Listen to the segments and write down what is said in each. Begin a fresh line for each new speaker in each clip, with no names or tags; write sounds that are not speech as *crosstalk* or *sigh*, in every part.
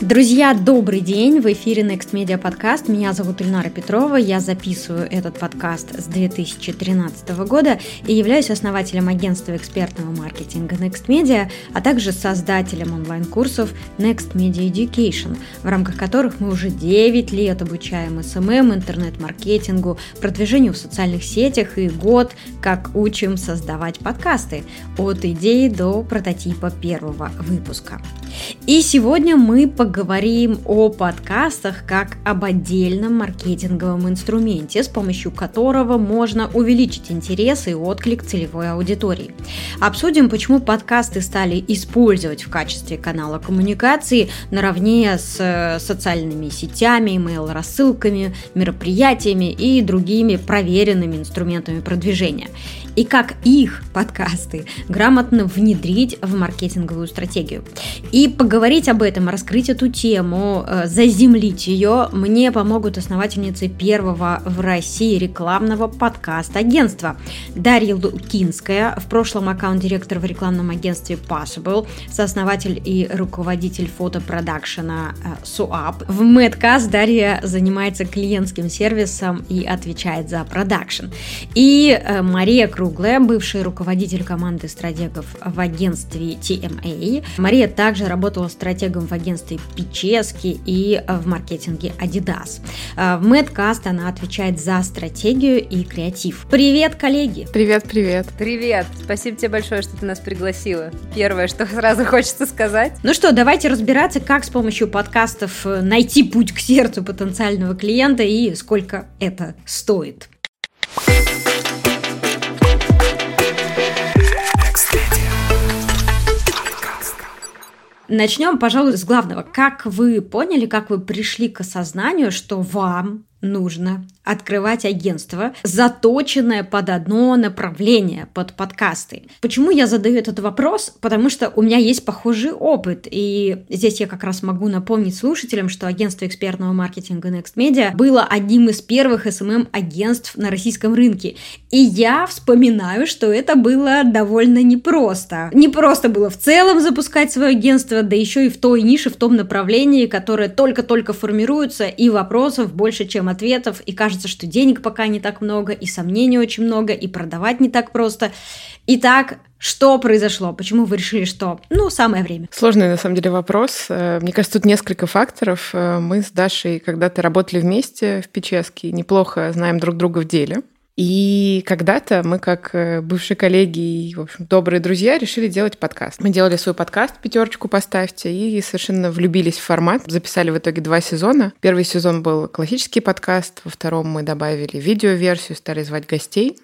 Друзья, добрый день! В эфире Next Media подкаст. Меня зовут Ильнара Петрова. Я записываю этот подкаст с 2013 года и являюсь основателем агентства экспертного маркетинга Next Media, а также создателем онлайн-курсов Next Media Education, в рамках которых мы уже 9 лет обучаем SMM, интернет-маркетингу, продвижению в социальных сетях и год, как учим создавать подкасты от идеи до прототипа первого выпуска. И сегодня мы поговорим поговорим о подкастах как об отдельном маркетинговом инструменте, с помощью которого можно увеличить интерес и отклик целевой аудитории. Обсудим, почему подкасты стали использовать в качестве канала коммуникации наравне с э, социальными сетями, email-рассылками, мероприятиями и другими проверенными инструментами продвижения и как их подкасты грамотно внедрить в маркетинговую стратегию. И поговорить об этом, раскрыть эту тему, э, заземлить ее, мне помогут основательницы первого в России рекламного подкаст-агентства Дарья Лукинская, в прошлом аккаунт-директор в рекламном агентстве Possible, сооснователь и руководитель фотопродакшена э, Суап. В Мэдкаст Дарья занимается клиентским сервисом и отвечает за продакшн. И э, Мария Круглая, бывший руководитель команды стратегов в агентстве TMA. Мария также работала стратегом в агентстве Пически и в маркетинге Adidas. В Мэдкаст она отвечает за стратегию и креатив. Привет, коллеги!
Привет, привет!
Привет! Спасибо тебе большое, что ты нас пригласила. Первое, что сразу *laughs* хочется сказать.
Ну что, давайте разбираться, как с помощью подкастов найти путь к сердцу потенциального клиента и сколько это стоит. Начнем, пожалуй, с главного. Как вы поняли, как вы пришли к осознанию, что вам нужно открывать агентство, заточенное под одно направление, под подкасты. Почему я задаю этот вопрос? Потому что у меня есть похожий опыт, и здесь я как раз могу напомнить слушателям, что агентство экспертного маркетинга Next Media было одним из первых SMM-агентств на российском рынке. И я вспоминаю, что это было довольно непросто. Не просто было в целом запускать свое агентство, да еще и в той нише, в том направлении, которое только-только формируется, и вопросов больше, чем ответов, и кажется, что денег пока не так много, и сомнений очень много, и продавать не так просто. Итак, что произошло? Почему вы решили, что, ну, самое время?
Сложный, на самом деле, вопрос. Э, мне кажется, тут несколько факторов. Э, мы с Дашей когда-то работали вместе в Печеске, неплохо знаем друг друга в деле. И когда-то мы, как э, бывшие коллеги и, в общем, добрые друзья, решили делать подкаст. Мы делали свой подкаст «Пятерочку поставьте» и совершенно влюбились в формат. Записали в итоге два сезона. Первый сезон был классический подкаст, во втором мы добавили видеоверсию, стали звать гостей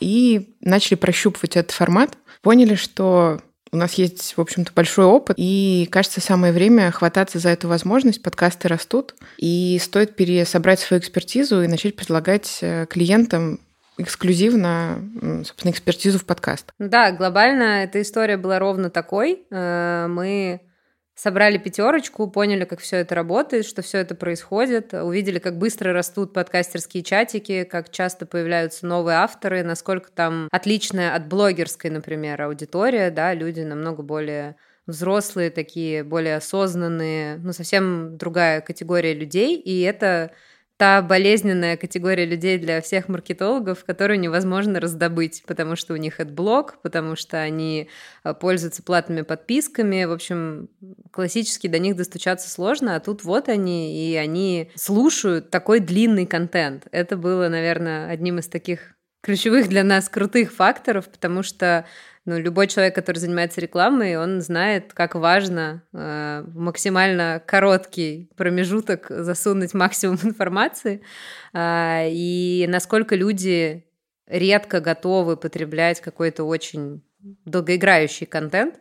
и начали прощупывать этот формат. Поняли, что у нас есть, в общем-то, большой опыт, и, кажется, самое время хвататься за эту возможность. Подкасты растут, и стоит пересобрать свою экспертизу и начать предлагать э, клиентам эксклюзивно, собственно, экспертизу в подкаст.
Да, глобально эта история была ровно такой. Э, мы собрали пятерочку, поняли, как все это работает, что все это происходит, увидели, как быстро растут подкастерские чатики, как часто появляются новые авторы, насколько там отличная от блогерской, например, аудитория, да, люди намного более взрослые такие, более осознанные, ну, совсем другая категория людей, и это та болезненная категория людей для всех маркетологов, которую невозможно раздобыть, потому что у них это блог, потому что они э, пользуются платными подписками. В общем, классически до них достучаться сложно, а тут вот они, и они слушают такой длинный контент. Это было, наверное, одним из таких ключевых для нас крутых факторов, потому что ну, любой человек, который занимается рекламой, он знает, как важно э, максимально короткий промежуток засунуть максимум *laughs* информации, э, и насколько люди редко готовы потреблять какой-то очень долгоиграющий контент,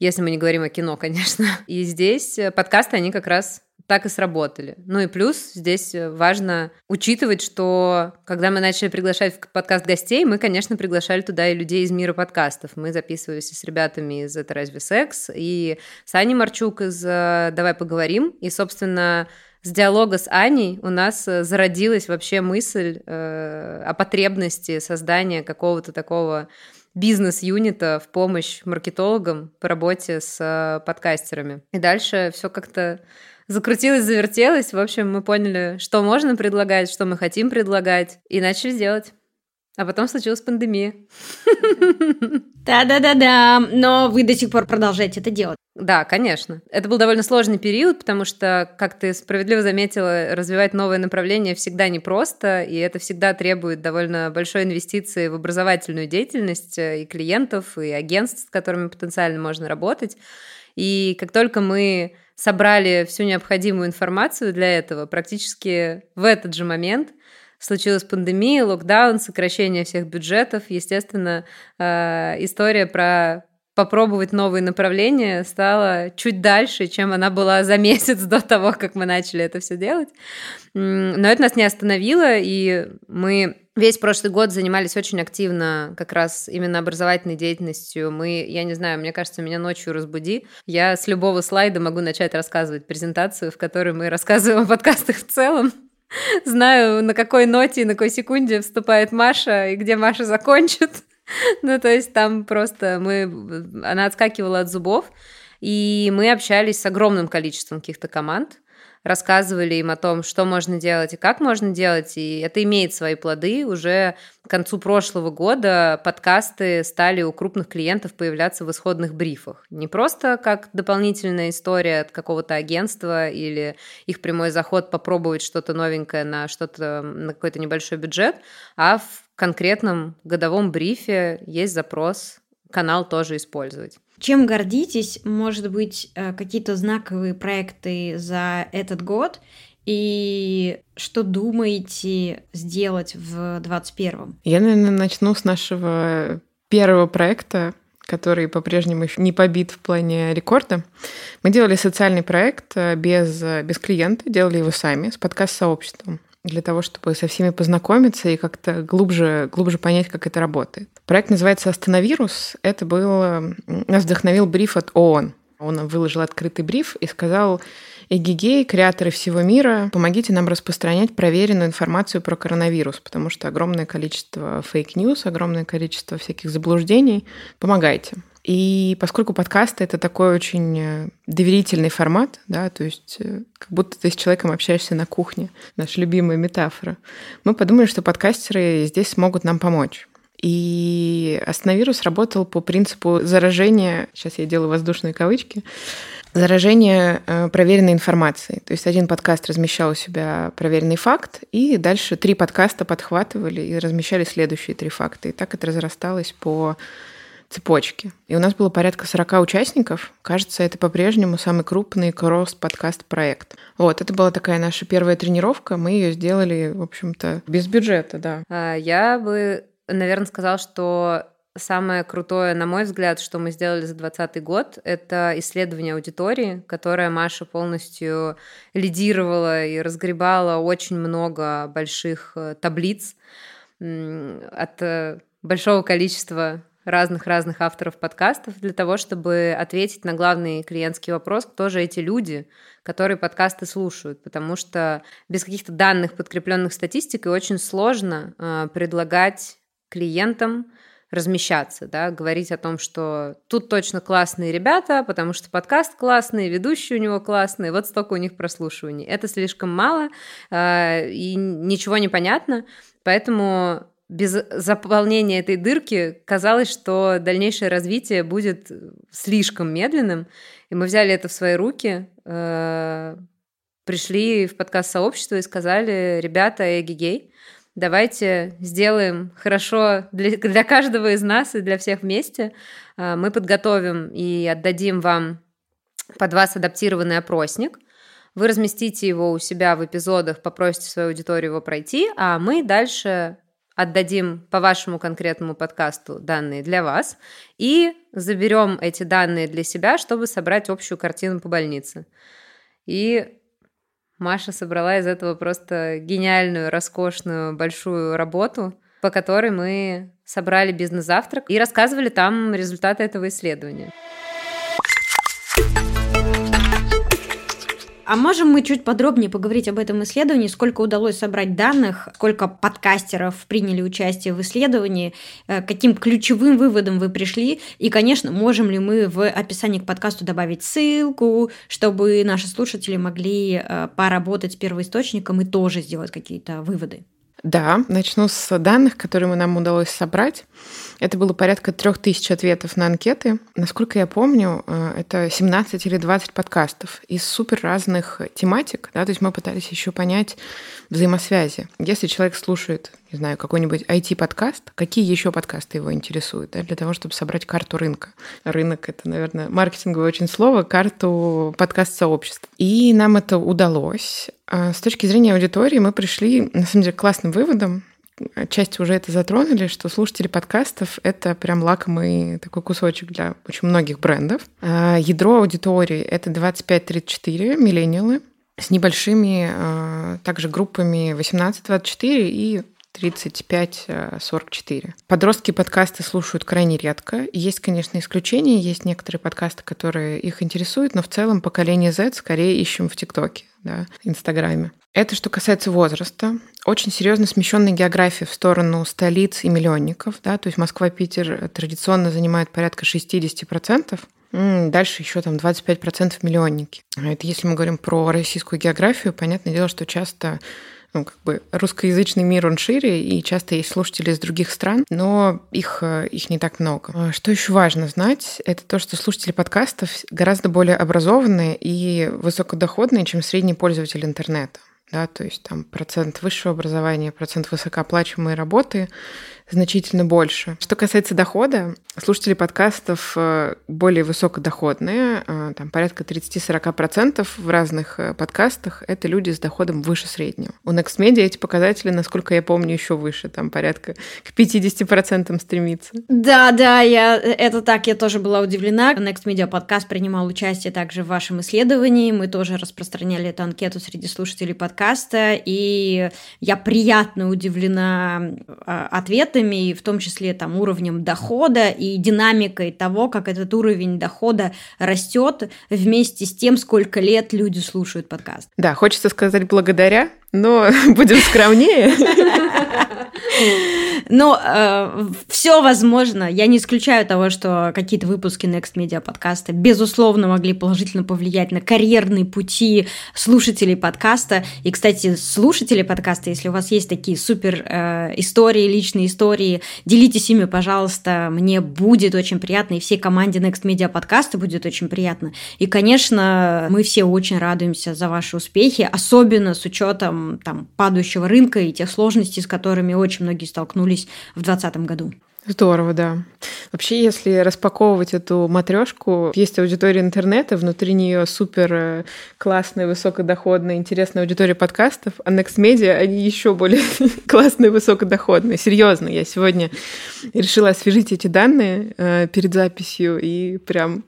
если мы не говорим о кино, *laughs* конечно. И здесь подкасты, они как раз так и сработали. Ну и плюс здесь э, важно учитывать, что когда мы начали приглашать в подкаст гостей, мы, конечно, приглашали туда и людей из мира подкастов. Мы записывались с ребятами из «Это разве секс?» и с Аней Марчук из э, «Давай поговорим». И, собственно, с диалога с Аней у нас э, зародилась вообще мысль э, о потребности создания какого-то такого бизнес-юнита в помощь маркетологам по работе с э, подкастерами. И дальше все как-то закрутилось, завертелось. В общем, мы поняли, что можно предлагать, что мы хотим предлагать, и начали делать. А потом случилась пандемия.
Да-да-да-да, но вы до сих пор продолжаете это делать.
Да, конечно. Это был довольно сложный период, потому что, как ты справедливо заметила, развивать новое направление всегда непросто, и это всегда требует довольно большой инвестиции в образовательную деятельность э, и клиентов, и агентств, с которыми потенциально можно работать. И как только мы собрали всю необходимую информацию для этого, практически в этот же момент случилась пандемия, локдаун, сокращение всех бюджетов. Естественно, э, история про попробовать новые направления стала чуть дальше, чем она была за месяц до того, как мы начали это все делать. Но это нас не остановило, и мы весь прошлый год занимались очень активно как раз именно образовательной деятельностью. Мы, я не знаю, мне кажется, меня ночью разбуди. Я с любого слайда могу начать рассказывать презентацию, в которой мы рассказываем о подкастах в целом. *laughs* Знаю, на какой ноте и на какой секунде вступает Маша, и где Маша закончит. *laughs* Ну, то есть там просто мы... Она отскакивала от зубов, и мы общались с огромным количеством каких-то команд, рассказывали им о том, что можно делать и как можно делать, и это имеет свои плоды. Уже к концу прошлого года подкасты стали у крупных клиентов появляться в исходных брифах. Не просто как дополнительная история от какого-то агентства или их прямой заход попробовать что-то новенькое на что-то на какой-то небольшой бюджет, а в конкретном годовом брифе есть запрос канал тоже использовать.
Чем гордитесь? Может быть, э, какие-то знаковые проекты за этот год? И что думаете сделать в 2021?
Я, наверное, начну с нашего первого проекта, который по-прежнему не побит в плане рекорда. Мы делали социальный проект э, без, без клиента, делали его сами, с подкаст-сообществом для того, чтобы со всеми познакомиться и как-то глубже, глубже понять, как это работает. Проект называется «Остановирус». Это был... Нас вдохновил бриф от ООН. Он выложил открытый бриф и сказал, Эгигей, креаторы всего мира, помогите нам распространять проверенную информацию про коронавирус, потому что огромное количество fake news, огромное количество всяких заблуждений. Помогайте. И поскольку подкасты — это такой очень э, доверительный формат, да, то есть э, как будто ты с человеком общаешься на кухне, наша любимая метафора, мы подумали, что подкастеры здесь смогут нам помочь. И остановирус работал по принципу заражения, сейчас я делаю воздушные кавычки, заражение э, проверенной информацией. То есть один подкаст размещал у себя проверенный факт, и дальше три подкаста подхватывали и размещали следующие три факта. И так это разрасталось по цепочке. И у нас было порядка 40 участников. Кажется, это по-прежнему самый крупный кросс-подкаст-проект. Вот, это была такая наша первая тренировка. Мы ее сделали, в общем-то, без бюджета, да.
А, я бы, наверное, сказала, что Самое крутое, на мой взгляд, что мы сделали за 2020 год, это исследование аудитории, которое Маша полностью лидировала и разгребала очень много больших э, таблиц от э, большого количества разных-разных авторов подкастов для того, чтобы ответить на главный клиентский вопрос, кто же эти люди, которые подкасты слушают, потому что без каких-то данных, подкрепленных статистикой, очень сложно э, предлагать клиентам размещаться, да, говорить о том, что тут точно классные ребята, потому что подкаст классный, ведущий у него классный, вот столько у них прослушиваний. Это слишком мало, э, и ничего не понятно, поэтому без заполнения этой дырки казалось, что дальнейшее развитие будет слишком медленным. И мы взяли это в свои руки, э, пришли в подкаст сообщества и сказали, ребята, эгигей, давайте сделаем хорошо для, для каждого из нас и для всех вместе. Э, мы подготовим и отдадим вам под вас адаптированный опросник – вы разместите его у себя в эпизодах, попросите свою аудиторию его пройти, а мы дальше отдадим по вашему конкретному подкасту данные для вас и заберем эти данные для себя, чтобы собрать общую картину по больнице. И Маша собрала из этого просто гениальную, роскошную, большую работу, по которой мы собрали бизнес-завтрак и рассказывали там результаты этого исследования.
А можем мы чуть подробнее поговорить об этом исследовании, сколько удалось собрать данных, сколько подкастеров приняли участие в исследовании, э, каким ключевым выводом вы пришли, и, конечно, можем ли мы в описании к подкасту добавить ссылку, чтобы наши слушатели могли э, поработать с первоисточником и тоже сделать какие-то выводы.
Да, начну с данных, которые нам удалось собрать. Это было порядка трех тысяч ответов на анкеты. Насколько я помню, э, это 17 или 20 подкастов из супер разных тематик. Да? То есть мы пытались еще понять взаимосвязи. Если человек слушает, не знаю, какой-нибудь IT-подкаст, какие еще подкасты его интересуют, да, для того, чтобы собрать карту рынка. Рынок — это, наверное, маркетинговое очень слово, карту подкаст-сообщества. И нам это удалось. А с точки зрения аудитории мы пришли, на самом деле, к классным выводам отчасти уже это затронули, что слушатели подкастов — это прям лакомый такой кусочек для очень многих брендов. А ядро аудитории — это 25-34 миллениалы с небольшими а, также группами 18-24 и 35-44. Подростки подкасты слушают крайне редко. Есть, конечно, исключения, есть некоторые подкасты, которые их интересуют, но в целом поколение Z скорее ищем в ТикТоке, да, Инстаграме. Это что касается возраста. Очень серьезно смещенная география в сторону столиц и миллионников. Да? То есть Москва, Питер традиционно занимают порядка 60%. Дальше еще там 25% миллионники. Это если мы говорим про российскую географию, понятное дело, что часто ну, как бы русскоязычный мир, он шире, и часто есть слушатели из других стран, но их, э, их не так много. А что еще важно знать, это то, что слушатели подкастов гораздо более образованные и высокодоходные, чем средний пользователь интернета да, то есть там процент высшего образования, процент высокооплачиваемой работы значительно больше. Что касается дохода, слушатели подкастов э, более высокодоходные, э, там порядка 30-40% в разных э, подкастах это люди с доходом выше среднего. У NextMedia эти показатели, насколько я помню, еще выше, там порядка к 50% стремится.
Да, да, я, это так, я тоже была удивлена. NextMedia подкаст принимал участие также в вашем исследовании, мы тоже распространяли эту анкету среди слушателей подкаста, и я приятно удивлена ответами, продуктами, в том числе там уровнем дохода и динамикой того, как этот уровень дохода растет вместе с тем, сколько лет люди слушают подкаст.
Да, хочется сказать благодаря, но *laughs* будем скромнее. *laughs*
Но э, все возможно. Я не исключаю того, что какие-то выпуски Next Media подкаста безусловно могли положительно повлиять на карьерные пути слушателей подкаста. И, кстати, слушатели подкаста, если у вас есть такие супер э, истории, личные истории, делитесь ими, пожалуйста. Мне будет очень приятно, и всей команде Next Media подкаста будет очень приятно. И, конечно, мы все очень радуемся за ваши успехи, особенно с учетом там, падающего рынка и тех сложностей, с которыми очень многие столкнулись появились в 2020 году.
Здорово, да. Вообще, если распаковывать эту матрешку, есть аудитория интернета, внутри нее супер э, классная, высокодоходная, интересная аудитория подкастов, а Next Media, они еще более *laughs* классные, высокодоходные. Серьезно, я сегодня решила освежить эти данные э, перед записью и прям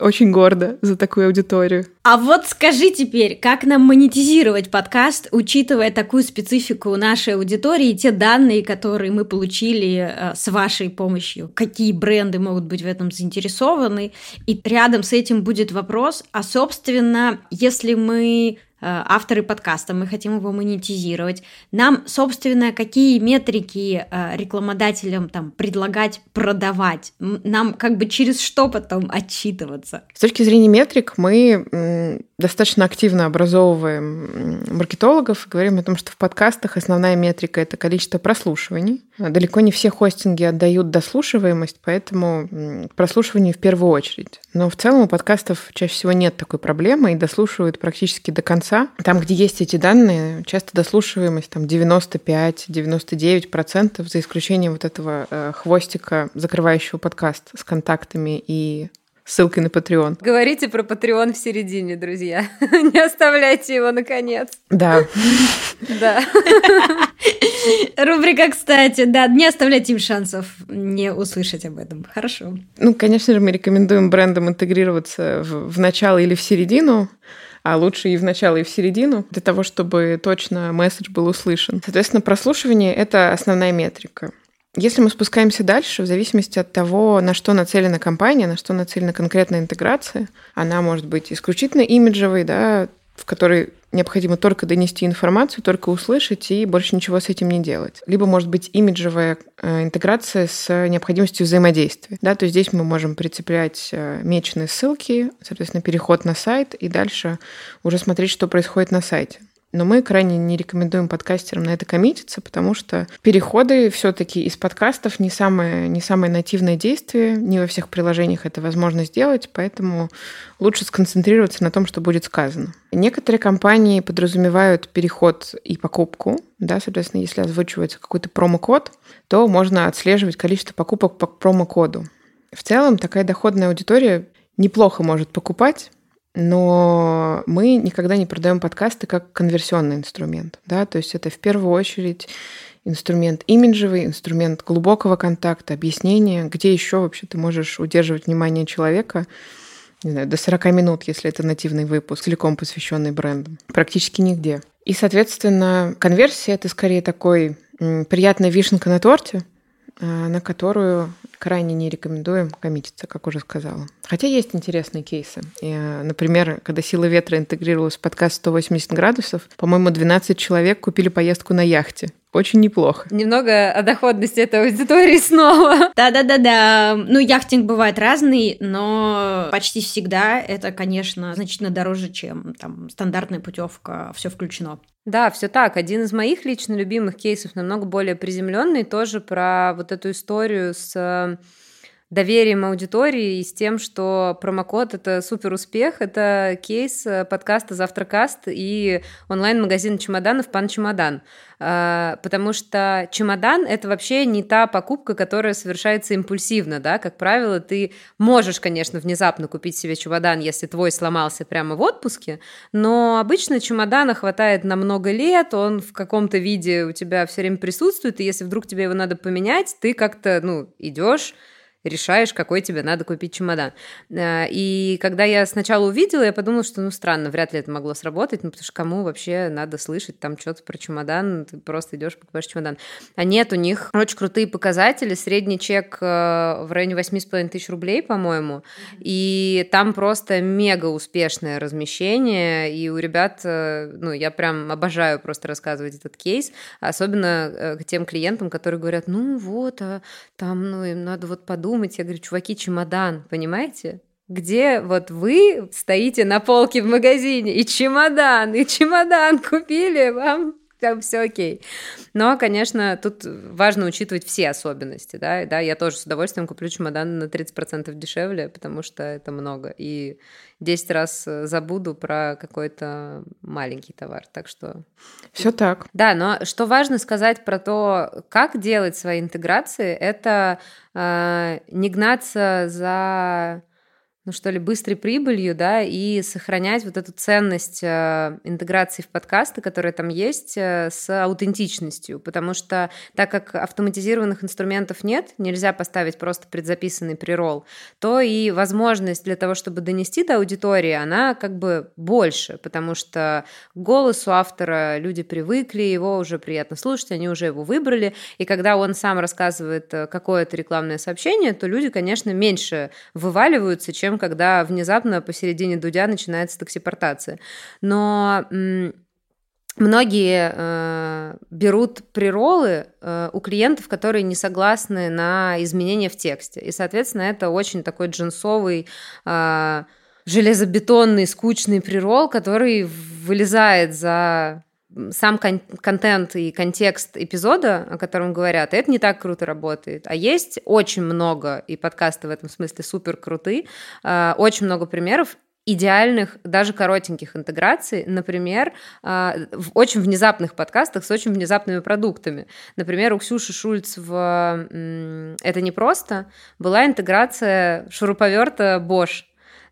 очень гордо за такую аудиторию.
А вот скажи теперь, как нам монетизировать подкаст, учитывая такую специфику нашей аудитории и те данные, которые мы получили э, с вашей помощью? Какие бренды могут быть в этом заинтересованы? И рядом с этим будет вопрос, а собственно, если мы авторы подкаста, мы хотим его монетизировать. Нам, собственно, какие метрики э, рекламодателям там предлагать, продавать? Нам как бы через что потом отчитываться?
С точки зрения метрик мы достаточно активно образовываем маркетологов, говорим о том, что в подкастах основная метрика — это количество прослушиваний. Далеко не все хостинги отдают дослушиваемость, поэтому прослушивание в первую очередь. Но в целом у подкастов чаще всего нет такой проблемы и дослушивают практически до конца. Там, где есть эти данные, часто дослушиваемость там 95-99%, за исключением вот этого э, хвостика, закрывающего подкаст с контактами и ссылкой на Patreon.
Говорите про Patreon в середине, друзья. *laughs* Не оставляйте его наконец.
Да. *laughs*
Да. *laughs*
Рубрика, кстати, да, не оставляйте им шансов не услышать об этом. Хорошо.
Ну, конечно же, мы рекомендуем брендам интегрироваться в, в начало или в середину а лучше и в начало, и в середину, для того, чтобы точно месседж был услышан. Соответственно, прослушивание — это основная метрика. Если мы спускаемся дальше, в зависимости от того, на что нацелена компания, на что нацелена конкретная интеграция, она может быть исключительно имиджевой, да, в которой необходимо только донести информацию, только услышать и больше ничего с этим не делать. Либо может быть имиджевая э, интеграция с необходимостью взаимодействия. Да, то есть здесь мы можем прицеплять э, меченые ссылки, соответственно, переход на сайт и дальше уже смотреть, что происходит на сайте. Но мы крайне не рекомендуем подкастерам на это коммититься, потому что переходы все-таки из подкастов не самое, не самое нативное действие, не во всех приложениях это возможно сделать, поэтому лучше сконцентрироваться на том, что будет сказано. Некоторые компании подразумевают переход и покупку, да, соответственно, если озвучивается какой-то промокод, то можно отслеживать количество покупок по промокоду. В целом такая доходная аудитория неплохо может покупать, но мы никогда не продаем подкасты как конверсионный инструмент. Да? То есть это в первую очередь инструмент имиджевый, инструмент глубокого контакта, объяснения, где еще вообще ты можешь удерживать внимание человека не знаю, до 40 минут, если это нативный выпуск, целиком посвященный брендам. Практически нигде. И, соответственно, конверсия — это скорее такой приятная вишенка на торте, на которую крайне не рекомендуем коммититься, как уже сказала. Хотя есть интересные кейсы. А, например, когда «Сила ветра» интегрировалась в подкаст «180 градусов», по-моему, 12 человек купили поездку на яхте. Очень неплохо.
Немного о доходности этой аудитории *laughs* снова.
Да-да-да-да. Ну, яхтинг бывает разный, но почти всегда это, конечно, значительно дороже, чем там стандартная путевка, все включено.
Да, все так. Один из моих лично любимых кейсов, намного более приземленный, тоже про вот эту историю с доверием аудитории и с тем, что промокод — это супер успех. Это кейс э, подкаста «Завтракаст» и онлайн-магазин чемоданов «Пан Чемодан». А, потому что чемодан — это вообще не та покупка, которая совершается импульсивно, да, как правило, ты можешь, конечно, внезапно купить себе чемодан, если твой сломался прямо в отпуске, но обычно чемодана хватает на много лет, он в каком-то виде у тебя все время присутствует, и если вдруг тебе его надо поменять, ты как-то, ну, идешь, решаешь, какой тебе надо купить чемодан. Э, и когда я сначала увидела, я подумала, что, ну, странно, вряд ли это могло сработать, ну, потому что кому вообще надо слышать там что-то про чемодан, ты просто идешь покупаешь чемодан. А нет, у них очень крутые показатели, средний чек э, в районе 8,5 тысяч рублей, по-моему, и там просто мега успешное размещение, и у ребят, э, ну, я прям обожаю просто рассказывать этот кейс, особенно тем клиентам, которые говорят, ну, вот, а там, ну, им надо вот подумать, думать. Я говорю, чуваки, чемодан, понимаете? где вот вы стоите на полке в магазине, и чемодан, и чемодан купили, вам там все окей. Но, конечно, тут важно учитывать все особенности, да, да, я тоже с удовольствием куплю чемодан на 30% дешевле, потому что это много, и 10 раз забуду про какой-то маленький товар, так что...
Все так.
Да, но что важно сказать про то, как делать свои интеграции, это э, не гнаться за ну что ли, быстрой прибылью, да, и сохранять вот эту ценность э, интеграции в подкасты, которая там есть, э, с аутентичностью, потому что так как автоматизированных инструментов нет, нельзя поставить просто предзаписанный прирол, то и возможность для того, чтобы донести до аудитории, она как бы больше, потому что к голосу автора люди привыкли, его уже приятно слушать, они уже его выбрали, и когда он сам рассказывает э, какое-то рекламное сообщение, то люди, конечно, меньше вываливаются, чем чем когда внезапно посередине дудя начинается таксипортация. Но многие э, берут приролы э, у клиентов, которые не согласны на изменения в тексте. И, соответственно, это очень такой джинсовый э, железобетонный, скучный прирол, который вылезает за сам кон- контент и контекст эпизода, о котором говорят, это не так круто работает. А есть очень много, и подкасты в этом смысле супер крутые, э, очень много примеров идеальных, даже коротеньких интеграций, например, э, в очень внезапных подкастах с очень внезапными продуктами. Например, у Ксюши Шульц в «Это не просто» была интеграция шуруповерта Bosch.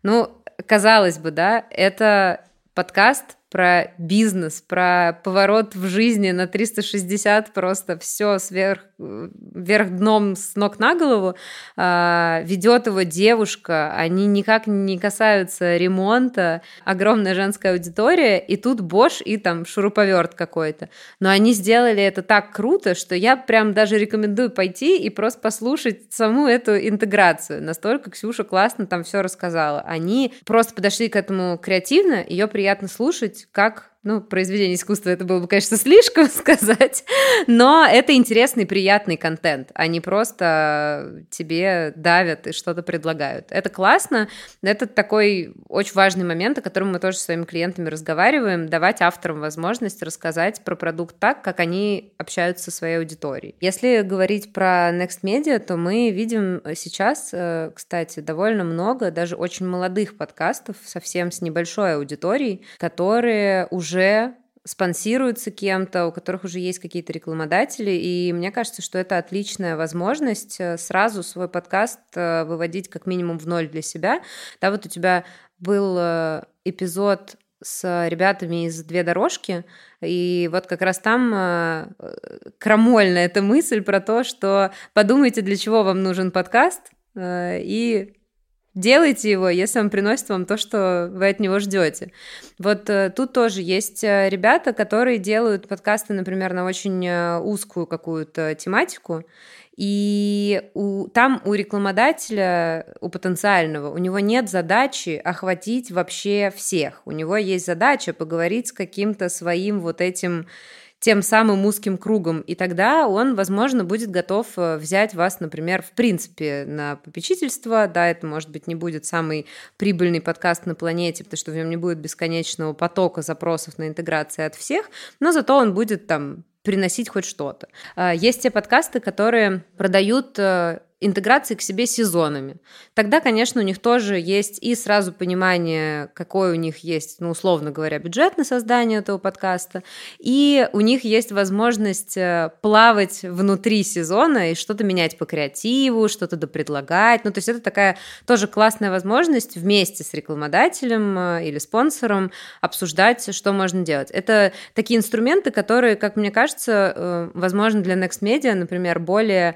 Ну, казалось бы, да, это подкаст про бизнес, про поворот в жизни на 360, просто все сверх, вверх дном с ног на голову, а, ведет его девушка, они никак не касаются ремонта, огромная женская аудитория, и тут Бош и там шуруповерт какой-то. Но они сделали это так круто, что я прям даже рекомендую пойти и просто послушать саму эту интеграцию. Настолько Ксюша классно там все рассказала. Они просто подошли к этому креативно, ее приятно слушать, как ну, произведение искусства это было бы, конечно, слишком *laughs* сказать, но это интересный, приятный контент. Они просто тебе давят и что-то предлагают. Это классно. Это такой очень важный момент, о котором мы тоже с своими клиентами разговариваем, давать авторам возможность рассказать про продукт так, как они общаются со своей аудиторией. Если говорить про Next Media, то мы видим сейчас, э, кстати, довольно много даже очень молодых подкастов, совсем с небольшой аудиторией, которые уже уже спонсируются кем-то, у которых уже есть какие-то рекламодатели, и мне кажется, что это отличная возможность э, сразу свой подкаст э, выводить как минимум в ноль для себя. Да, вот у тебя был э, эпизод с ребятами из «Две дорожки», и вот как раз там крамольная эта мысль про то, что подумайте, для чего вам нужен подкаст, и Делайте его, если он приносит вам то, что вы от него ждете. Вот э, тут тоже есть э, ребята, которые делают подкасты, например, на очень э, узкую какую-то тематику, и у, там у рекламодателя, у потенциального, у него нет задачи охватить вообще всех. У него есть задача поговорить с каким-то своим вот этим тем самым узким кругом, и тогда он, возможно, будет готов э, взять вас, например, в принципе на попечительство, да, это, может быть, не будет самый прибыльный подкаст на планете, потому что в нем не будет бесконечного потока запросов на интеграцию от всех, но зато он будет там приносить хоть что-то. А, есть те подкасты, которые продают э, интеграции к себе сезонами. Тогда, конечно, у них тоже есть и сразу понимание, какой у них есть, ну, условно говоря, бюджет на создание этого подкаста, и у них есть возможность э, плавать внутри сезона и что-то менять по креативу, что-то допредлагать. Ну, то есть это такая тоже классная возможность вместе с рекламодателем э, или спонсором обсуждать, что можно делать. Это такие инструменты, которые, как мне кажется, э, возможно, для Next Media, например, более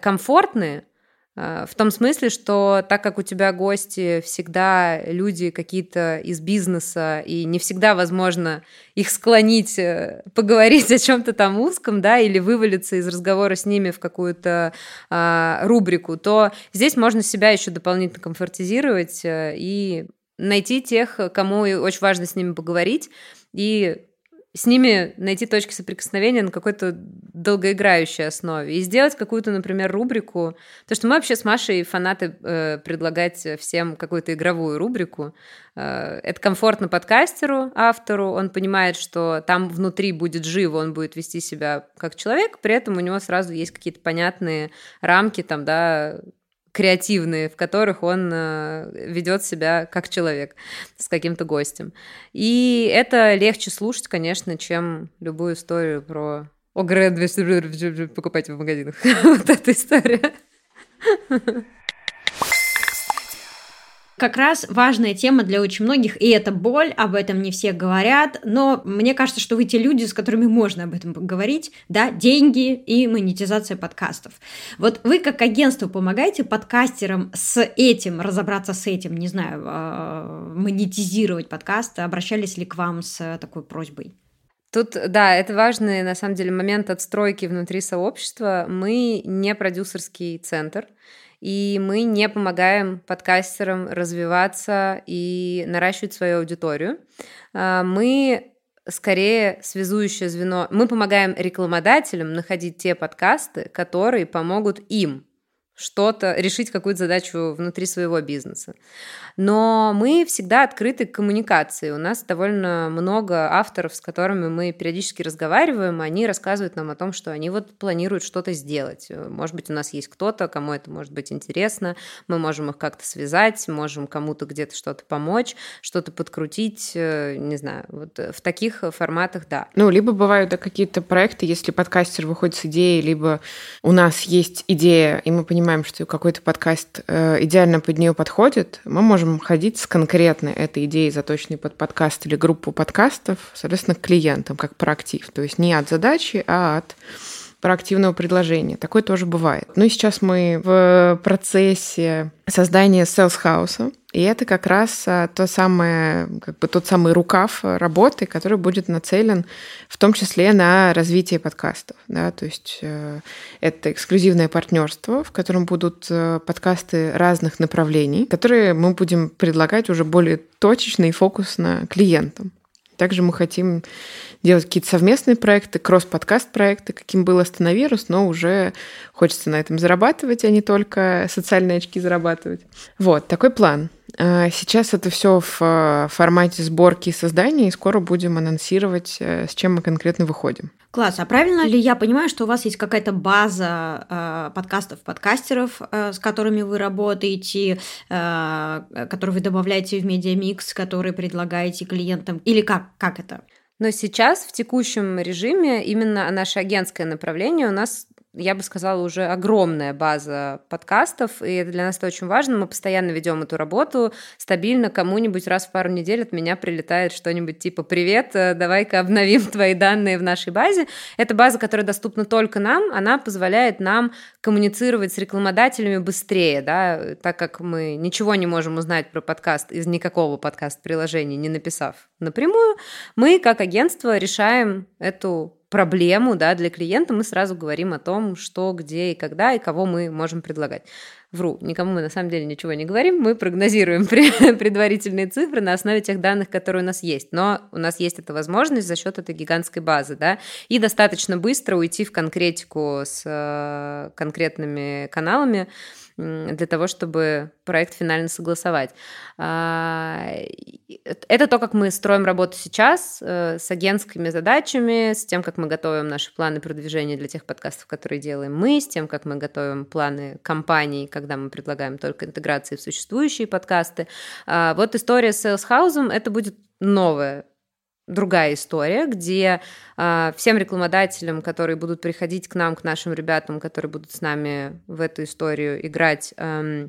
комфортно комфортные, э, в том смысле, что так как у тебя гости всегда люди какие-то из бизнеса, и не всегда возможно их склонить э, поговорить *laughs* о чем-то там узком, да, или вывалиться из разговора с ними в какую-то а, рубрику, то здесь можно себя еще дополнительно комфортизировать э, и найти тех, кому очень важно с ними поговорить, и с ними найти точки соприкосновения на какой-то долгоиграющей основе и сделать какую-то, например, рубрику. Потому что мы вообще с Машей фанаты э, предлагать всем какую-то игровую рубрику. Э, это комфортно подкастеру, автору, он понимает, что там внутри будет живо, он будет вести себя как человек, при этом у него сразу есть какие-то понятные рамки, там, да, креативные, в которых он э, ведет себя как человек с каким-то гостем. И это легче слушать, конечно, чем любую историю про ОГР покупайте в магазинах. *laughs* вот эта история
как раз важная тема для очень многих, и это боль, об этом не все говорят, но мне кажется, что вы те люди, с которыми можно об этом поговорить, да, деньги и монетизация подкастов. Вот вы как агентство помогаете подкастерам с этим, разобраться с этим, не знаю, а, монетизировать подкасты, обращались ли к вам с такой просьбой?
Тут, да, это важный, на самом деле, момент отстройки внутри сообщества. Мы не продюсерский центр, и мы не помогаем подкастерам развиваться и наращивать свою аудиторию. А, мы скорее связующее звено. Мы помогаем рекламодателям находить те подкасты, которые помогут им что-то, решить какую-то задачу внутри своего бизнеса. Но мы всегда открыты к коммуникации. У нас довольно много авторов, с которыми мы периодически разговариваем, они рассказывают нам о том, что они вот планируют что-то сделать. Может быть, у нас есть кто-то, кому это может быть интересно, мы можем их как-то связать, можем кому-то где-то что-то помочь, что-то подкрутить, э, не знаю, вот в таких форматах, да.
Ну, либо бывают да, какие-то проекты, если подкастер выходит с идеей, либо у нас есть идея, и мы понимаем, понимаем, что какой-то подкаст э, идеально под нее подходит, мы можем ходить с конкретной этой идеей, заточенной под подкаст или группу подкастов, соответственно, к клиентам, как проактив. То есть не от задачи, а от проактивного предложения. Такое тоже бывает. Ну и сейчас мы в процессе создания House. И это как раз а, то самое, как бы тот самый рукав работы, который будет нацелен в том числе на развитие подкастов. Да? То есть э, это эксклюзивное партнерство, в котором будут э, подкасты разных направлений, которые мы будем предлагать уже более точечно и фокусно клиентам. Также мы хотим делать какие-то совместные проекты, кросс-подкаст проекты, каким был Остановирус, но уже хочется на этом зарабатывать, а не только социальные очки зарабатывать. Вот, такой план. А сейчас это все в э, формате сборки и создания, и скоро будем анонсировать, э, с чем мы конкретно выходим.
Класс. А правильно ли я понимаю, что у вас есть какая-то база э, подкастов, подкастеров, э, с которыми вы работаете, э, которые вы добавляете в медиамикс, которые предлагаете клиентам? Или как, как это?
Но сейчас в текущем режиме именно наше агентское направление у нас я бы сказала, уже огромная база подкастов, и это для нас это очень важно. Мы постоянно ведем эту работу стабильно. Кому-нибудь раз в пару недель от меня прилетает что-нибудь типа «Привет, э, давай-ка обновим *laughs* твои данные в нашей базе». Это база, которая доступна только нам, она позволяет нам коммуницировать с рекламодателями быстрее, да, так как мы ничего не можем узнать про подкаст из никакого подкаст-приложения, не написав напрямую, мы как агентство решаем эту проблему да, для клиента, мы сразу говорим о том, что, где и когда, и кого мы можем предлагать. Вру, никому мы на самом деле ничего не говорим, мы прогнозируем *laughs* предварительные цифры на основе тех данных, которые у нас есть. Но у нас есть эта возможность за счет этой гигантской базы, да, и достаточно быстро уйти в конкретику с э, конкретными каналами, для того, чтобы проект финально согласовать. А, это то, как мы строим работу сейчас э, с агентскими задачами, с тем, как мы готовим наши планы продвижения для тех подкастов, которые делаем мы, с тем, как мы готовим планы компаний, когда мы предлагаем только интеграции в существующие подкасты. А, вот история с Sales House — это будет новая другая история, где э, всем рекламодателям, которые будут приходить к нам, к нашим ребятам, которые будут с нами в эту историю играть, э,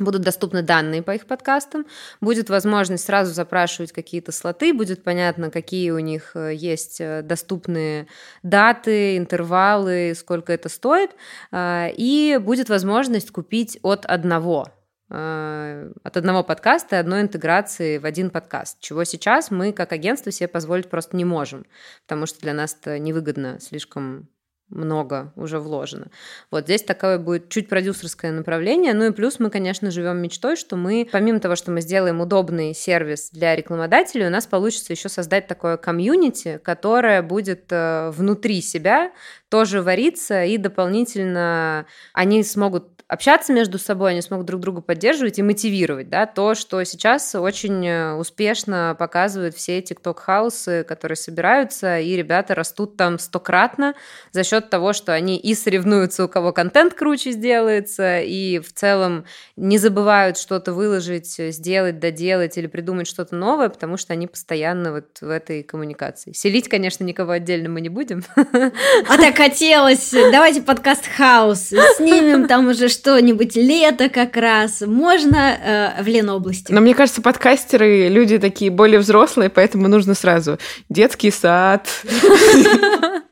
будут доступны данные по их подкастам, будет возможность сразу запрашивать какие-то слоты, будет понятно, какие у них э, есть э, доступные даты, интервалы, сколько это стоит, э, и будет возможность купить от одного от одного подкаста и одной интеграции в один подкаст, чего сейчас мы как агентство себе позволить просто не можем, потому что для нас это невыгодно, слишком много уже вложено. Вот здесь такое будет чуть продюсерское направление. Ну и плюс мы, конечно, живем мечтой, что мы, помимо того, что мы сделаем удобный сервис для рекламодателей, у нас получится еще создать такое комьюнити, которое будет э, внутри себя тоже вариться, и дополнительно они смогут общаться между собой, они смогут друг друга поддерживать и мотивировать, да, то, что сейчас очень э, успешно показывают все тикток-хаусы, которые собираются, и ребята растут там стократно за счет того, что они и соревнуются, у кого контент круче сделается, и в целом не забывают что-то выложить, сделать, доделать или придумать что-то новое, потому что они постоянно вот в этой коммуникации. Селить, конечно, никого отдельно мы не будем.
А так хотелось. Давайте подкаст Хаус снимем там уже что-нибудь лето как раз. Можно э, в Ленобласти.
Но мне кажется, подкастеры люди такие более взрослые, поэтому нужно сразу детский сад. *laughs*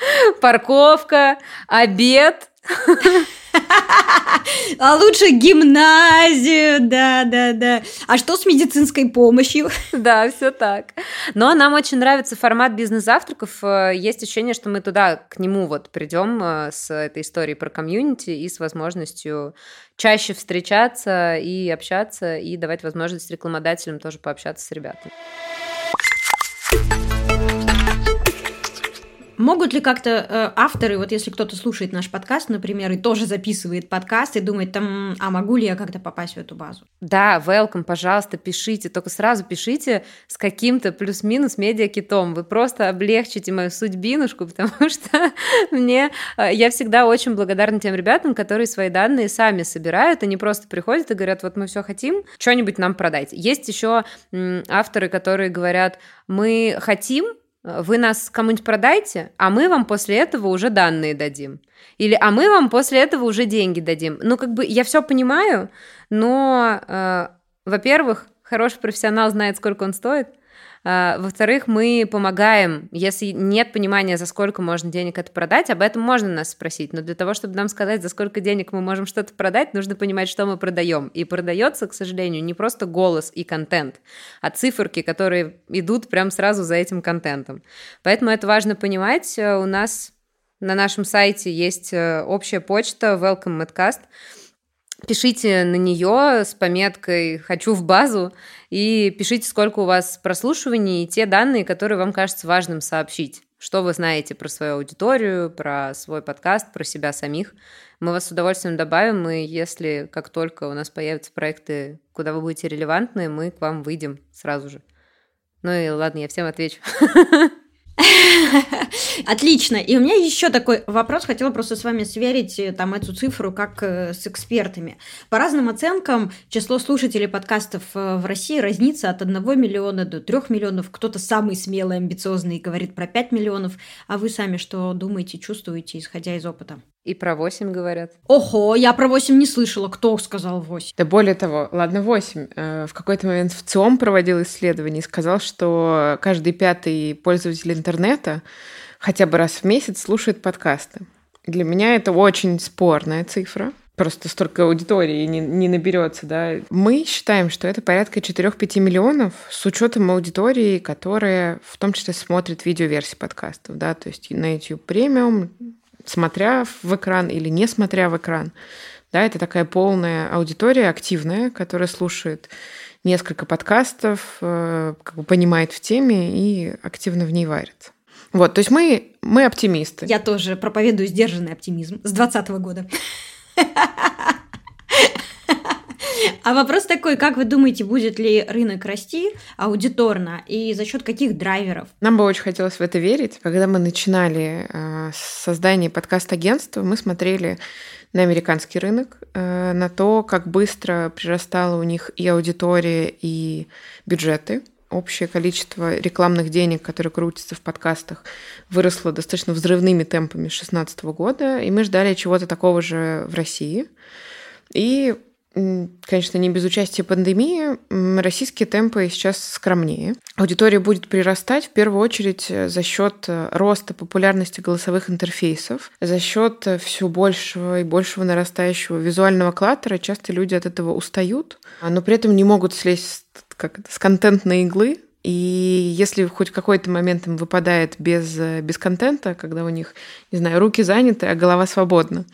*laughs*
Парковка, обед. *laughs* *laughs*
А лучше гимназию, да, да, да. А что с медицинской помощью? *laughs*
Да, все так. Но нам очень нравится формат бизнес-завтраков. Э, есть ощущение, что мы туда, к нему вот придем э, с этой историей про комьюнити и с возможностью чаще встречаться и общаться, и давать возможность рекламодателям тоже пообщаться с ребятами.
Могут ли как-то э, авторы, вот если кто-то слушает наш подкаст, например, и тоже записывает подкаст и думает, там, а могу ли я как-то попасть в эту базу?
Да, welcome, пожалуйста, пишите, только сразу пишите с каким-то плюс-минус медиакитом. Вы просто облегчите мою судьбинушку, *laughs* потому что мне, э, я всегда очень благодарна тем ребятам, которые свои данные сами собирают, они просто приходят и говорят, вот мы все хотим, что-нибудь нам продать. Есть еще авторы, которые говорят, мы хотим, вы нас кому-нибудь продайте, а мы вам после этого уже данные дадим. Или а мы вам после этого уже деньги дадим. Ну, как бы я все понимаю, но, э, во-первых, хороший профессионал знает, сколько он стоит. А, во-вторых, мы помогаем, если нет понимания, за сколько можно денег это продать, об этом можно нас спросить. Но для того, чтобы нам сказать, за сколько денег мы можем что-то продать, нужно понимать, что мы продаем. И продается, к сожалению, не просто голос и контент, а циферки, которые идут прям сразу за этим контентом. Поэтому это важно понимать. У нас на нашем сайте есть э, общая почта Welcome Medcast пишите на нее с пометкой «хочу в базу» и пишите, сколько у вас прослушиваний и те данные, которые вам кажется важным сообщить. Что вы знаете про свою аудиторию, про свой подкаст, про себя самих. Мы вас с удовольствием добавим, и если как только у нас появятся проекты, куда вы будете релевантны, мы к вам выйдем сразу же. Ну и ладно, я всем отвечу. *laughs* *laughs*
Отлично. И у меня еще такой вопрос. Хотела просто с вами сверить э, там эту цифру как э, с экспертами. По разным оценкам число слушателей подкастов э, в России разнится от 1 миллиона до 3 миллионов. Кто-то самый смелый, амбициозный говорит про 5 миллионов. А вы сами что думаете, чувствуете, исходя из опыта?
И про 8 говорят.
Ого, я про 8 не слышала. Кто сказал 8?
Да более того, ладно, 8. Э, в какой-то момент в ЦИОМ проводил исследование и сказал, что каждый пятый пользователь интернета хотя бы раз в месяц слушает подкасты. Для меня это очень спорная цифра. Просто столько аудитории не, не наберется, да. Мы считаем, что это порядка 4-5 миллионов с учетом аудитории, которая в том числе смотрит видеоверсии подкастов, да, то есть на YouTube премиум, смотря в экран или не смотря в экран. Да, это такая полная аудитория, активная, которая слушает несколько подкастов, э, как бы понимает в теме и активно в ней варится. Вот, то есть мы, мы оптимисты.
Я тоже проповедую сдержанный оптимизм с 2020 года. *laughs* *laughs* А вопрос такой, как вы думаете, будет ли рынок расти аудиторно и за счет каких драйверов?
Нам бы очень хотелось в это верить. Когда мы начинали э, создание подкаст-агентства, мы смотрели на американский рынок, э, на то, как быстро прирастала у них и аудитория, и бюджеты. Общее количество рекламных денег, которые крутятся в подкастах, выросло достаточно взрывными темпами с 2016 года, и мы ждали чего-то такого же в России. И конечно, не без участия пандемии, российские темпы сейчас скромнее. Аудитория будет прирастать в первую очередь э, за счет э, роста популярности голосовых интерфейсов, за счет э, все большего и большего нарастающего визуального клаттера. Часто люди от этого устают, но при этом не могут слезть как это, с контентной иглы, и если хоть какой-то момент им выпадает без, без контента, когда у них, не знаю, руки заняты, а голова свободна,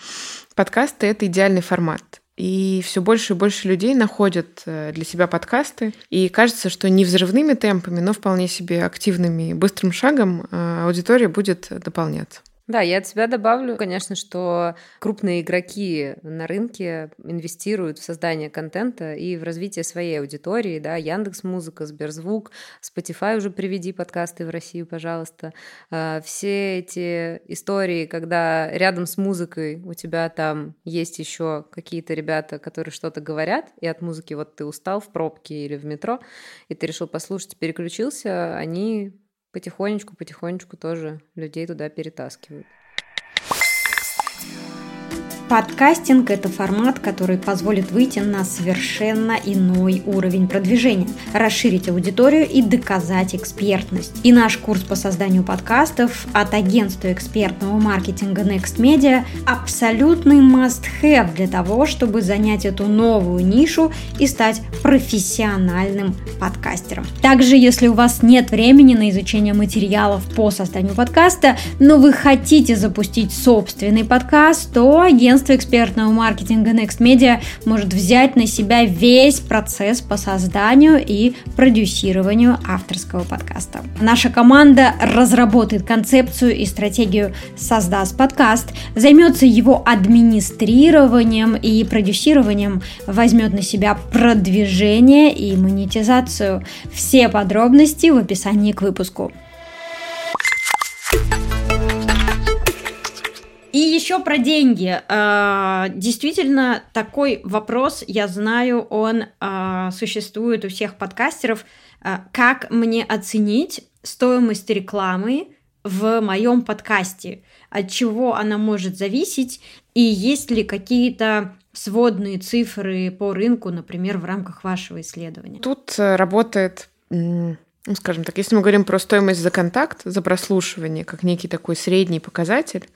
подкасты — это идеальный формат. И все больше и больше людей находят э, для себя подкасты. И кажется, что не взрывными темпами, но вполне себе активными, быстрым шагом э, аудитория будет дополняться.
Да, я от себя добавлю, конечно, что крупные игроки на рынке инвестируют в создание контента и в развитие своей аудитории, да, Яндекс Музыка, Сберзвук, Spotify уже приведи подкасты в Россию, пожалуйста. А, все эти истории, когда рядом с музыкой у тебя там есть еще какие-то ребята, которые что-то говорят, и от музыки вот ты устал в пробке или в метро, и ты решил послушать, переключился, они потихонечку-потихонечку тоже людей туда перетаскивают.
Подкастинг – это формат, который позволит выйти на совершенно иной уровень продвижения, расширить аудиторию и доказать экспертность. И наш курс по созданию подкастов от агентства экспертного маркетинга Next Media – абсолютный must-have для того, чтобы занять эту новую нишу и стать профессиональным подкастером. Также, если у вас нет времени на изучение материалов по созданию подкаста, но вы хотите запустить собственный подкаст, то агентство агентство экспертного маркетинга Next Media может взять на себя весь процесс по созданию и продюсированию авторского подкаста. Наша команда разработает концепцию и стратегию «Создаст подкаст», займется его администрированием и продюсированием, возьмет на себя продвижение и монетизацию. Все подробности в описании к выпуску. И еще про деньги. А, действительно, такой вопрос, я знаю, он а, существует у всех подкастеров. А, как мне оценить стоимость рекламы в моем подкасте, от чего она может зависеть, и есть ли какие-то сводные цифры по рынку, например, в рамках вашего исследования?
Тут э, работает ну, скажем так, если мы говорим про стоимость за контакт, за прослушивание, как некий такой средний показатель,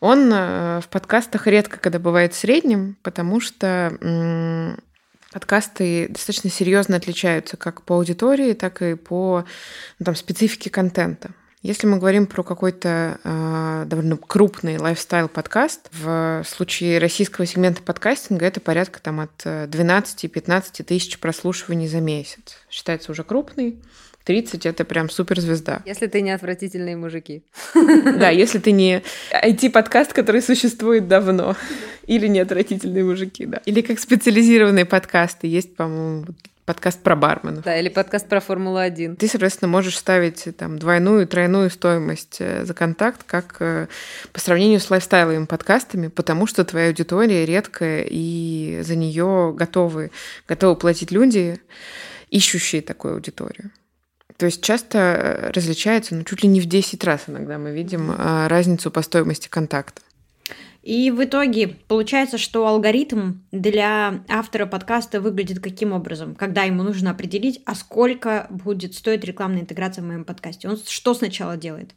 он э, в подкастах редко когда бывает средним, потому что подкасты достаточно серьезно отличаются как по аудитории, так и по ну, там, специфике контента. Если мы говорим про какой-то э, довольно крупный лайфстайл-подкаст, в случае российского сегмента подкастинга это порядка там, от 12-15 тысяч прослушиваний за месяц. Считается уже крупный. 30 это прям суперзвезда.
Если ты не отвратительные мужики.
Да, если ты не IT-подкаст, который существует давно. Или не отвратительные мужики, да. Или как специализированные подкасты. Есть, по-моему, подкаст про барменов.
Да, или подкаст про Формулу-1.
Ты, соответственно, можешь ставить там двойную, тройную стоимость э, за контакт, как э, по сравнению с лайфстайловыми подкастами, потому что твоя аудитория редкая, и за нее готовы, готовы платить люди, ищущие такую аудиторию. То есть часто э, различается, ну, чуть ли не в 10 раз иногда мы видим разницу по стоимости контакта.
И в итоге получается, что алгоритм для автора подкаста выглядит каким образом, когда ему нужно определить, а сколько будет стоить рекламная интеграция в моем подкасте. Он что сначала делает?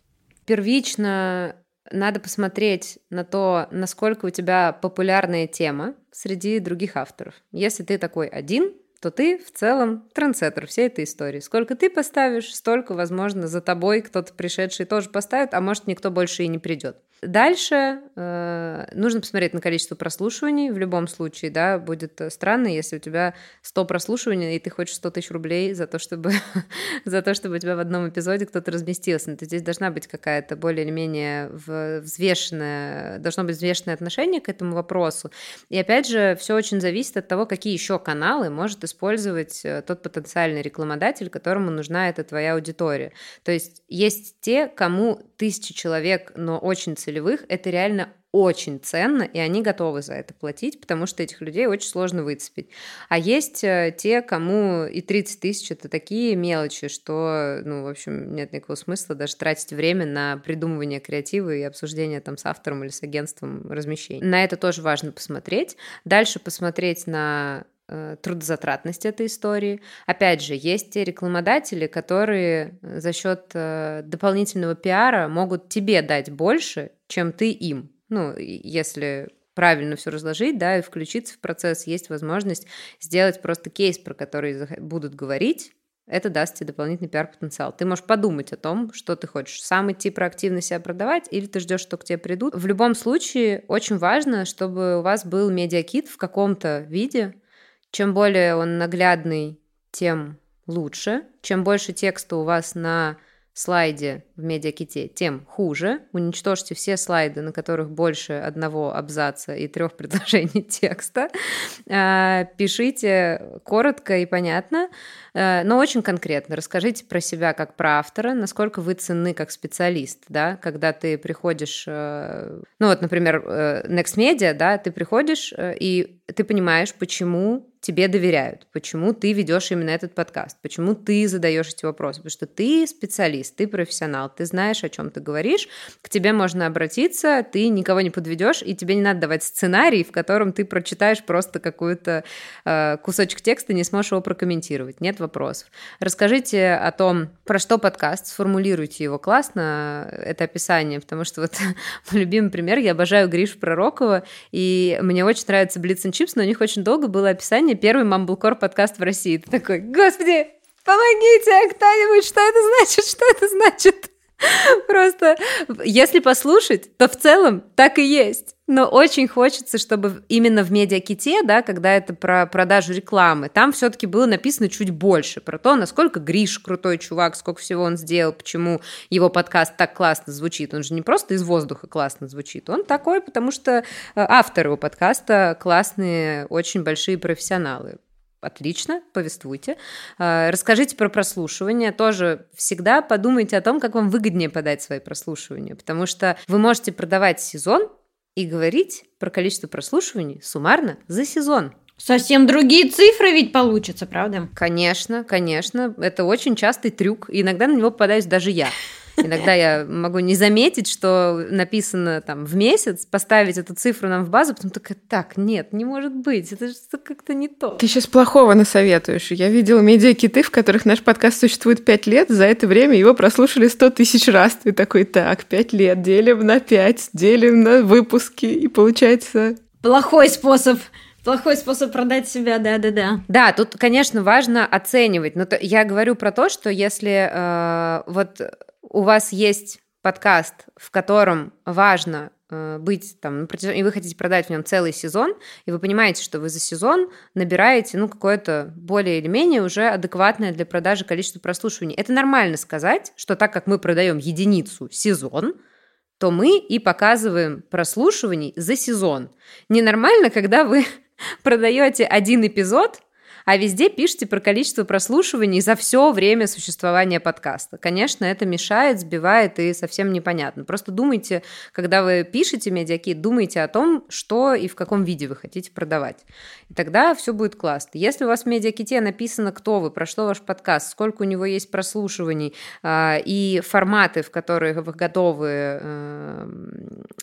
Первично надо посмотреть на то, насколько у тебя популярная тема среди других авторов. Если ты такой один, то ты в целом трендсеттер всей этой истории. Сколько ты поставишь, столько, возможно, за тобой кто-то пришедший тоже поставит, а может, никто больше и не придет. Дальше э, нужно посмотреть на количество прослушиваний. В любом случае, да, будет странно, если у тебя 100 прослушиваний, и ты хочешь 100 тысяч рублей за то, чтобы, *laughs* за то, чтобы у тебя в одном эпизоде кто-то разместился. Но здесь должна быть какая-то более или менее взвешенная, должно быть взвешенное отношение к этому вопросу. И опять же, все очень зависит от того, какие еще каналы может использовать э, тот потенциальный рекламодатель, которому нужна эта твоя аудитория. То есть есть те, кому тысячи человек, но очень целевые целевых, это реально очень ценно, и они готовы за это платить, потому что этих людей очень сложно выцепить. А есть э, те, кому и 30 тысяч это такие мелочи, что, ну, в общем, нет никакого смысла даже тратить время на придумывание креатива и обсуждение там с автором или с агентством размещения. На это тоже важно посмотреть. Дальше посмотреть на э, трудозатратность этой истории. Опять же, есть те рекламодатели, которые за счет э, дополнительного пиара могут тебе дать больше, чем ты им. Ну, если правильно все разложить, да, и включиться в процесс, есть возможность сделать просто кейс, про который будут говорить, это даст тебе дополнительный пиар-потенциал. Ты можешь подумать о том, что ты хочешь. Сам идти проактивно себя продавать, или ты ждешь, что к тебе придут. В любом случае, очень важно, чтобы у вас был медиакит в каком-то виде. Чем более он наглядный, тем лучше. Чем больше текста у вас на слайде в медиаките, тем хуже. Уничтожьте все слайды, на которых больше одного абзаца и трех предложений *laughs* текста. А, пишите коротко и понятно, а, но очень конкретно. Расскажите про себя как про автора, насколько вы ценны как специалист, да, когда ты приходишь, э, ну вот, например, э, Next Media, да, ты приходишь э, и ты понимаешь, почему тебе доверяют, почему ты ведешь именно этот подкаст, почему ты задаешь эти вопросы, потому что ты специалист, ты профессионал, ты знаешь, о чем ты говоришь, к тебе можно обратиться, ты никого не подведешь, и тебе не надо давать сценарий, в котором ты прочитаешь просто какой-то э, кусочек текста, не сможешь его прокомментировать, нет вопросов. Расскажите о том, про что подкаст, сформулируйте его классно, это описание, потому что вот *laughs* мой любимый пример, я обожаю Гришу Пророкова, и мне очень нравится Blitz Chips, но у них очень долго было описание первый Мамблкор подкаст в России. Ты такой, господи, помогите кто-нибудь, что это значит, что это значит? Просто, если послушать, то в целом так и есть. Но очень хочется, чтобы именно в медиаките, да, когда это про продажу рекламы, там все-таки было написано чуть больше про то, насколько Гриш крутой чувак, сколько всего он сделал, почему его подкаст так классно звучит. Он же не просто из воздуха классно звучит, он такой, потому что э, авторы его подкаста классные, очень большие профессионалы. Отлично, повествуйте. А, расскажите про прослушивание. Тоже всегда подумайте о том, как вам выгоднее подать свои прослушивания, потому что вы можете продавать сезон и говорить про количество прослушиваний суммарно за сезон.
Совсем другие цифры ведь получатся, правда?
Конечно, конечно. Это очень частый трюк. Иногда на него попадаюсь даже я. Иногда я могу не заметить, что написано там в месяц, поставить эту цифру нам в базу, потом такая, так, нет, не может быть, это же как-то не то.
Ты сейчас плохого насоветуешь. Я видела медиакиты, в которых наш подкаст существует 5 лет, за это время его прослушали 100 тысяч раз. Ты такой, так, 5 лет, делим на 5, делим на выпуски, и получается...
Плохой способ Плохой способ продать себя, да-да-да.
Да, тут, конечно, важно оценивать. Но то, я говорю про то, что если э, вот у вас есть подкаст, в котором важно э, быть там, и вы хотите продать в нем целый сезон, и вы понимаете, что вы за сезон набираете, ну, какое-то более или менее уже адекватное для продажи количество прослушиваний. Это нормально сказать, что так как мы продаем единицу сезон, то мы и показываем прослушиваний за сезон. Ненормально, когда вы *laughs* продаете один эпизод, а везде пишите про количество прослушиваний за все время существования подкаста. Конечно, это мешает, сбивает и совсем непонятно. Просто думайте, когда вы пишете медиакит, думайте о том, что и в каком виде вы хотите продавать. И тогда все будет классно. Если у вас в медиаките написано, кто вы, про что ваш подкаст, сколько у него есть прослушиваний э, и форматы, в которые вы готовы э,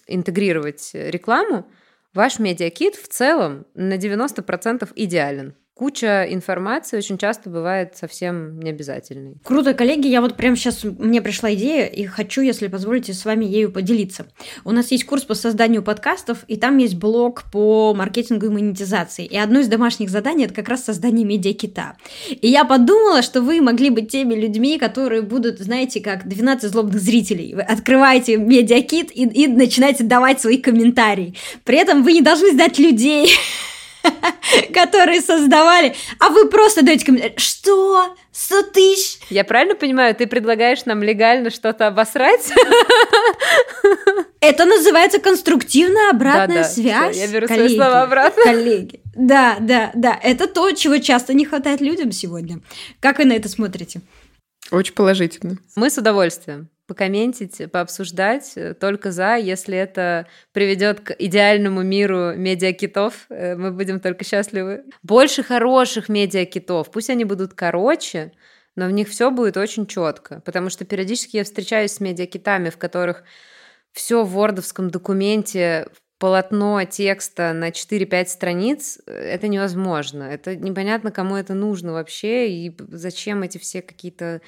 интегрировать рекламу, ваш медиакит в целом на 90% идеален куча информации очень часто бывает совсем необязательной.
Круто, коллеги, я вот прямо сейчас, мне пришла идея, и хочу, если позволите, с вами ею поделиться. У нас есть курс по созданию подкастов, и там есть блок по маркетингу и монетизации. И одно из домашних заданий – это как раз создание медиакита. И я подумала, что вы могли быть теми людьми, которые будут, знаете, как 12 злобных зрителей. Вы открываете медиакит и, и начинаете давать свои комментарии. При этом вы не должны сдать людей, *laughs* которые создавали, а вы просто даете комментарий. Что? 100 тысяч?
Я правильно понимаю, ты предлагаешь нам легально что-то обосрать? *laughs*
Это называется конструктивная обратная да, да, связь.
Все, я беру коллеги, свои слова обратно.
Коллеги. Да, да, да. Это то, чего часто не хватает людям сегодня. Как вы на это смотрите?
Очень положительно.
Мы с удовольствием покомментить, пообсуждать э, только за, если это приведет к идеальному миру медиакитов, э, мы будем только счастливы. Больше хороших медиакитов, пусть они будут короче, но в них все будет очень четко, потому что периодически я встречаюсь с медиакитами, в которых все в вордовском документе, полотно текста на 4-5 страниц, э, это невозможно. Это непонятно, кому это нужно вообще, и зачем эти все какие-то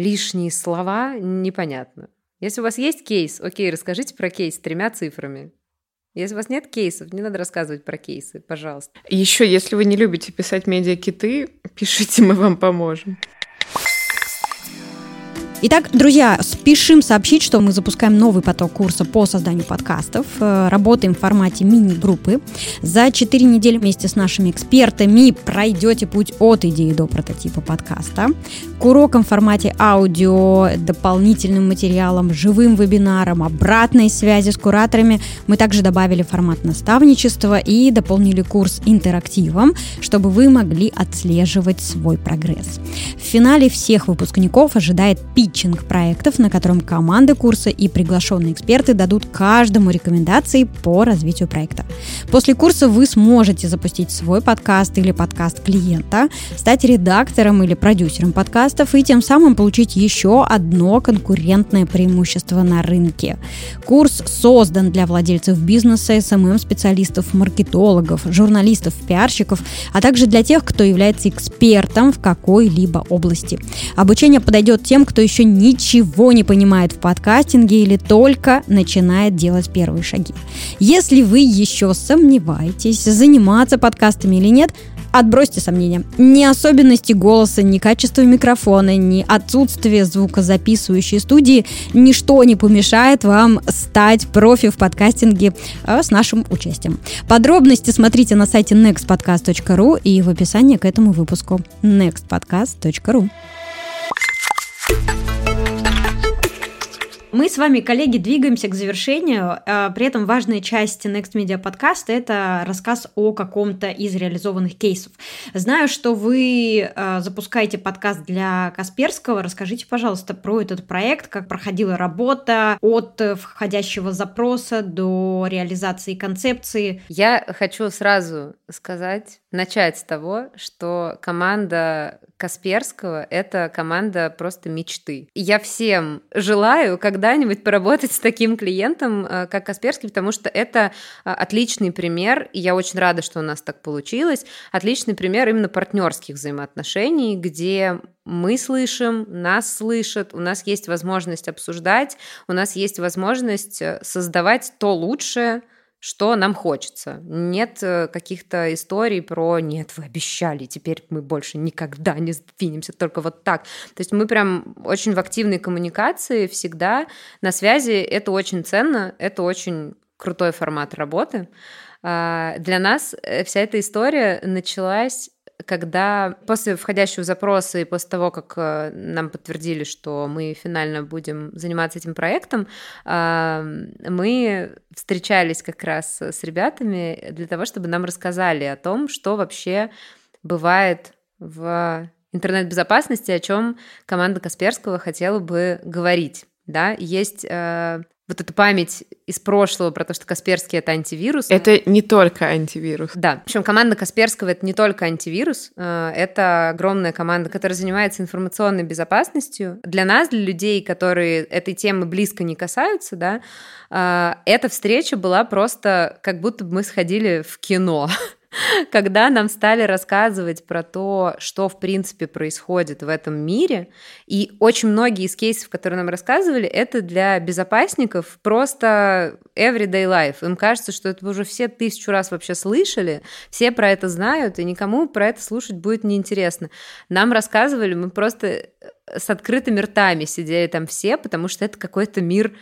лишние слова, непонятно. Если у вас есть кейс, окей, расскажите про кейс тремя цифрами. Если у вас нет кейсов, не надо рассказывать про кейсы, пожалуйста.
Еще, если вы не любите писать медиакиты, *laughs* пишите, мы вам поможем.
Итак, друзья, спешим сообщить, что мы запускаем новый поток курса по созданию подкастов. Э, работаем в формате мини-группы. За 4 недели вместе с нашими экспертами пройдете путь от идеи до прототипа подкаста. К урокам в формате аудио, дополнительным материалам, живым вебинарам, обратной связи с кураторами мы также добавили формат наставничества и дополнили курс интерактивом, чтобы вы могли отслеживать свой прогресс. В финале всех выпускников ожидает пик питчинг проектов, на котором команды курса и приглашенные эксперты дадут каждому рекомендации по развитию проекта. После курса вы сможете запустить свой подкаст или подкаст клиента, стать редактором или продюсером подкастов и тем самым получить еще одно конкурентное преимущество на рынке. Курс создан для владельцев бизнеса, SMM-специалистов, маркетологов, журналистов, пиарщиков, а также для тех, кто является экспертом в какой-либо области. Обучение подойдет тем, кто еще еще ничего не понимает в подкастинге или только начинает делать первые шаги. Если вы еще сомневаетесь, заниматься подкастами или нет, Отбросьте сомнения. Ни особенности голоса, ни качество микрофона, ни отсутствие звукозаписывающей студии, ничто не помешает вам стать профи в подкастинге э, с нашим участием. Подробности смотрите на сайте nextpodcast.ru и в описании к этому выпуску nextpodcast.ru. Мы с вами, коллеги, двигаемся к завершению. А, при этом важная часть Next Media подкаста – это рассказ о каком-то из реализованных кейсов. Знаю, что вы а, запускаете подкаст для Касперского. Расскажите, пожалуйста, про этот проект, как проходила работа от входящего запроса до реализации концепции.
Я хочу сразу сказать, начать с того, что команда Касперского — это команда просто мечты. Я всем желаю когда-нибудь поработать с таким клиентом, э, как Касперский, потому что это э, отличный пример, и я очень рада, что у нас так получилось, отличный пример именно партнерских взаимоотношений, где мы слышим, нас слышат, у нас есть возможность обсуждать, у нас есть возможность э, создавать то лучшее, что нам хочется. Нет э, каких-то историй про «нет, вы обещали, теперь мы больше никогда не сдвинемся, только вот так». То есть мы прям очень в активной коммуникации всегда на связи. Это очень ценно, это очень крутой формат работы. А, для нас э, вся эта история началась когда после входящего запроса и после того, как э, нам подтвердили, что мы финально будем заниматься этим проектом, мы встречались как раз с ребятами для того, чтобы нам рассказали о том, что вообще бывает в интернет-безопасности, о чем команда Касперского хотела бы говорить. Да, есть э, вот эту память из прошлого про то, что Касперский это антивирус.
Это не только антивирус.
Да. В общем, команда Касперского это не только антивирус, э, это огромная команда, которая занимается информационной безопасностью. Для нас, для людей, которые этой темы близко не касаются, да, э, эта встреча была просто как будто бы мы сходили в кино. *laughs* *laughs* когда нам стали рассказывать про то, что в принципе происходит в этом мире, и очень многие из кейсов, которые нам рассказывали, это для безопасников просто everyday life. Им кажется, что это уже все тысячу раз вообще слышали, все про это знают, и никому про это слушать будет неинтересно. Нам рассказывали, мы просто э, с открытыми ртами сидели там все, потому что это какой-то мир,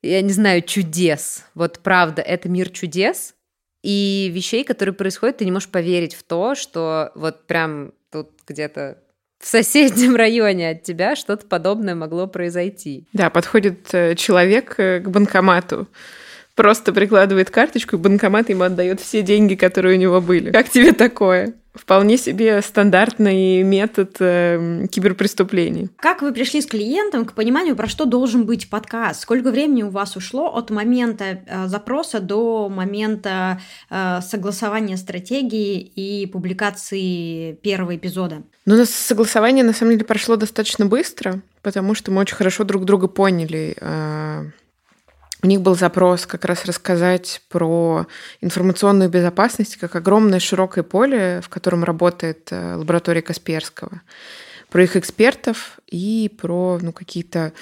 я не знаю, чудес. Вот правда, это мир чудес, и вещей, которые происходят, ты не можешь поверить в то, что вот прям тут где-то в соседнем *laughs* районе от тебя что-то подобное могло произойти.
Да, подходит э, человек э, к банкомату, просто прикладывает карточку, и банкомат ему отдает все деньги, которые у него были. Как тебе такое? Вполне себе стандартный метод э, киберпреступлений.
Как вы пришли с клиентом к пониманию, про что должен быть подкаст? Сколько времени у вас ушло от момента э, запроса до момента э, согласования стратегии и публикации первого эпизода?
Ну, у нас согласование на самом деле прошло достаточно быстро, потому что мы очень хорошо друг друга поняли. Э, у них был запрос как раз рассказать про информационную безопасность как огромное широкое поле, в котором работает э, лаборатория Касперского, про их экспертов и про ну, какие-то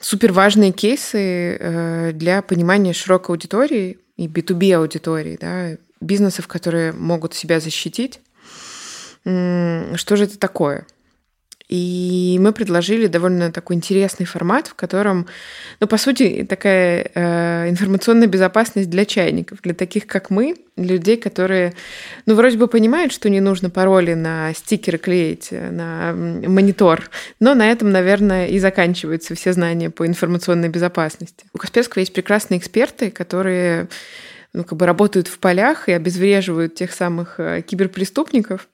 супер важные кейсы э, для понимания широкой аудитории и B2B аудитории, да, бизнесов, которые могут себя защитить. Что же это такое? И мы предложили довольно такой интересный формат, в котором, ну, по сути, такая э, информационная безопасность для чайников, для таких, как мы, людей, которые, ну, вроде бы понимают, что не нужно пароли на стикеры клеить, э, на монитор, но на этом, наверное, и заканчиваются все знания по информационной безопасности. У Касперского есть прекрасные эксперты, которые ну, как бы работают в полях и обезвреживают тех самых э, киберпреступников.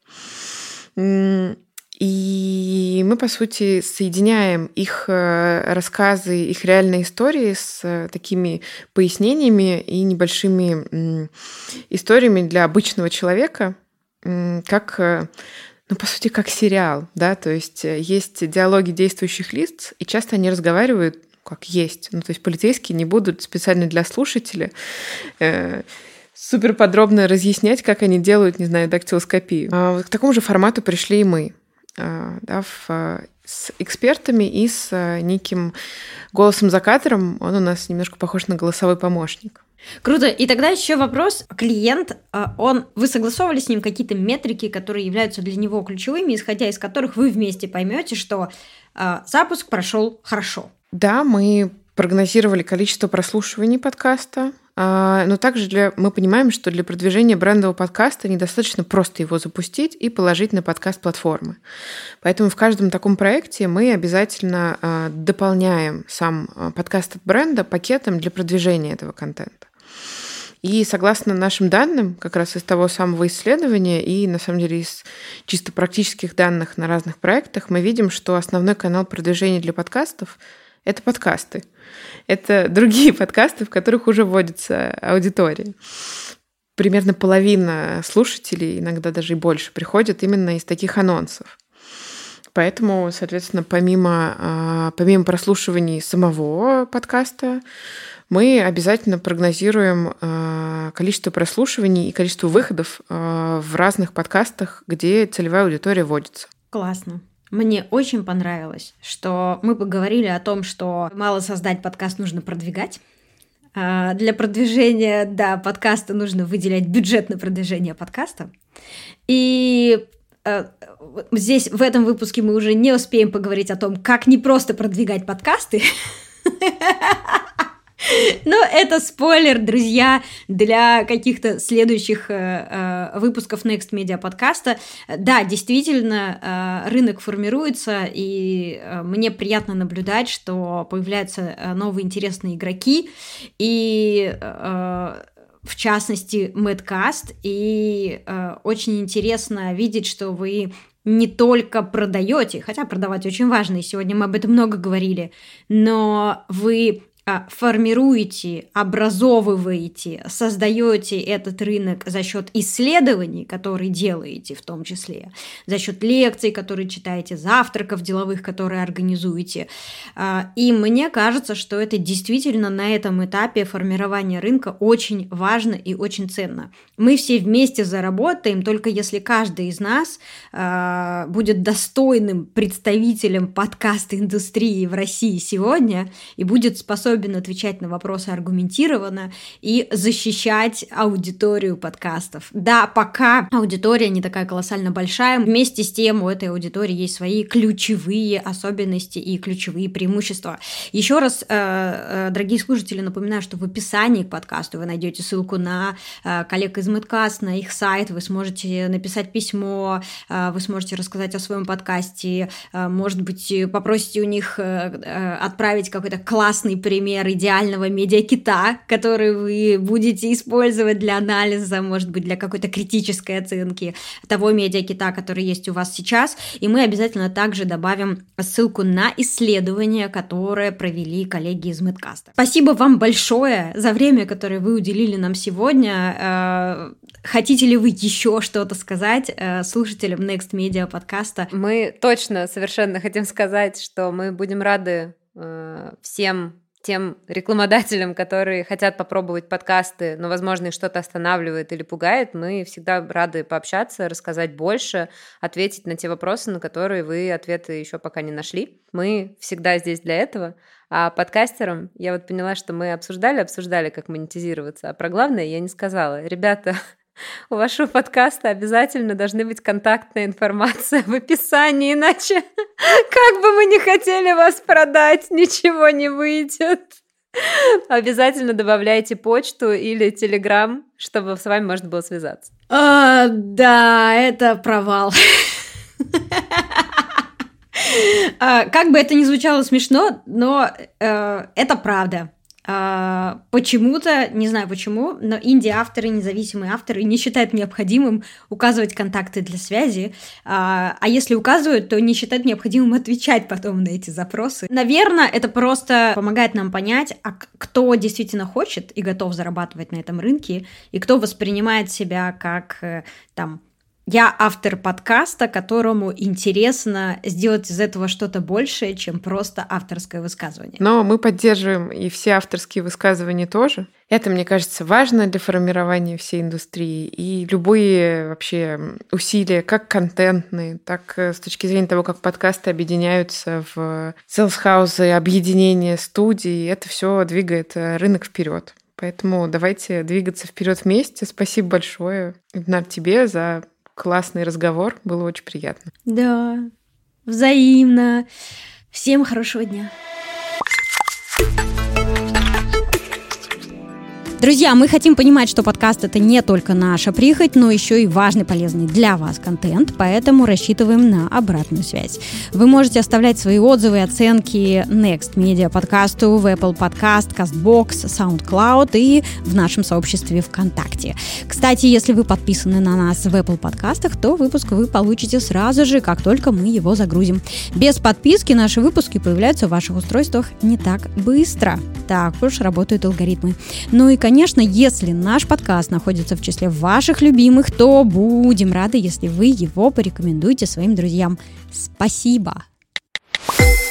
И мы, по сути, соединяем их э, рассказы, их реальные истории с э, такими пояснениями и небольшими историями для обычного человека, как, э, ну, по сути, как сериал, да, то есть есть диалоги действующих лиц, и часто они разговаривают как есть. Ну, то есть полицейские не будут специально для слушателя э, супер подробно разъяснять, как они делают, не знаю, дактилоскопию. А к такому же формату пришли и мы. А, да, в, а, с экспертами и с а, неким голосом за кадром. Он у нас немножко похож на голосовой помощник.
Круто. И тогда еще вопрос. Клиент, он, вы согласовывали с ним какие-то метрики, которые являются для него ключевыми, исходя из которых вы вместе поймете, что запуск прошел хорошо.
Да, мы прогнозировали количество прослушиваний подкаста, но также для, мы понимаем, что для продвижения брендового подкаста недостаточно просто его запустить и положить на подкаст-платформы. Поэтому в каждом таком проекте мы обязательно а, дополняем сам а, подкаст от бренда пакетом для продвижения этого контента. И согласно нашим данным, как раз из того самого исследования и, на самом деле, из чисто практических данных на разных проектах, мы видим, что основной канал продвижения для подкастов — это подкасты это другие *laughs* подкасты, в которых уже вводится аудитория. примерно половина слушателей, иногда даже и больше, приходят именно из таких анонсов. Поэтому, соответственно, помимо, а, помимо прослушиваний самого подкаста, мы обязательно прогнозируем а, количество прослушиваний и количество выходов а, в разных подкастах, где целевая аудитория вводится.
Классно. Мне очень понравилось, что мы поговорили о том, что мало создать подкаст нужно продвигать. Для продвижения, да, подкаста нужно выделять бюджет на продвижение подкаста. И Э, здесь в этом выпуске мы уже не успеем поговорить о том, как не просто продвигать подкасты. *laughs* *laughs* Но это спойлер, друзья, для каких-то следующих э, э, выпусков Next Media подкаста. Да, действительно, э, рынок формируется, и э, мне приятно наблюдать, что появляются э, новые интересные игроки, и э, в частности, Мэдкаст, и э, очень интересно видеть, что вы не только продаете, хотя продавать очень важно, и сегодня мы об этом много говорили, но вы формируете, образовываете, создаете этот рынок за счет исследований, которые делаете в том числе, за счет лекций, которые читаете, завтраков деловых, которые организуете. А, и мне кажется, что это действительно на этом этапе формирования рынка очень важно и очень ценно. Мы все вместе заработаем, только если каждый из нас а, будет достойным представителем подкаст индустрии в России сегодня и будет способен способен отвечать на вопросы аргументированно и защищать аудиторию подкастов. Да, пока аудитория не такая колоссально большая, вместе с тем у этой аудитории есть свои ключевые особенности и ключевые преимущества. Еще раз, э, э, дорогие слушатели, напоминаю, что в описании к подкасту вы найдете ссылку на э, коллег из Мэдкаст, на их сайт, вы сможете написать письмо, вы сможете рассказать о своем подкасте, может быть, попросите у них отправить какой-то классный пример пример идеального медиакита, который вы будете использовать для анализа, может быть, для какой-то критической оценки того медиакита, который есть у вас сейчас. И мы обязательно также добавим ссылку на исследование, которое провели коллеги из Медкаста. Спасибо вам большое за время, которое вы уделили нам сегодня. Э, хотите ли вы еще что-то сказать э, слушателям Next Media подкаста?
Мы точно совершенно хотим сказать, что мы будем рады э, всем тем рекламодателям, которые хотят попробовать подкасты, но, возможно, их что-то останавливает или пугает, мы всегда рады пообщаться, рассказать больше, ответить на те вопросы, на которые вы ответы еще пока не нашли. Мы всегда здесь для этого. А подкастерам я вот поняла, что мы обсуждали, обсуждали, как монетизироваться, а про главное я не сказала. Ребята, у вашего подкаста обязательно должны быть контактная информация в описании, иначе *laughs* как бы мы не хотели вас продать, ничего не выйдет. Обязательно добавляйте почту или телеграм, чтобы с вами можно было связаться.
А, да, это провал. *laughs* А, как бы это ни звучало смешно, но э, это правда. А, почему-то, не знаю почему, но инди-авторы, независимые авторы не считают необходимым указывать контакты для связи, а, а если указывают, то не считают необходимым отвечать потом на эти запросы. Наверное, это просто помогает нам понять, а кто действительно хочет и готов зарабатывать на этом рынке, и кто воспринимает себя как э, там я автор подкаста, которому интересно сделать из этого что-то большее, чем просто авторское высказывание.
Но мы поддерживаем и все авторские высказывания тоже. Это, мне кажется, важно для формирования всей индустрии. И любые вообще усилия, как контентные, так э, с точки зрения того, как подкасты объединяются в sales house ы, объединение студий, это все двигает э, рынок вперед. Поэтому давайте двигаться вперед вместе. Спасибо большое, Игнат, тебе за классный разговор. Было очень приятно.
Да, взаимно. Всем хорошего дня. Друзья, мы хотим понимать, что подкаст это не только наша прихоть, но еще и важный, полезный для вас контент, поэтому рассчитываем на обратную связь. Вы можете оставлять свои отзывы и оценки Next Media подкасту в Apple Podcast, CastBox, SoundCloud и в нашем сообществе ВКонтакте. Кстати, если вы подписаны на нас в Apple подкастах, то выпуск вы получите сразу же, как только мы его загрузим. Без подписки наши выпуски появляются в ваших устройствах не так быстро. Так уж работают алгоритмы. Ну и, конечно, Конечно, если наш подкаст находится в числе ваших любимых, то будем рады, если вы его порекомендуете своим друзьям. Спасибо! Спасибо.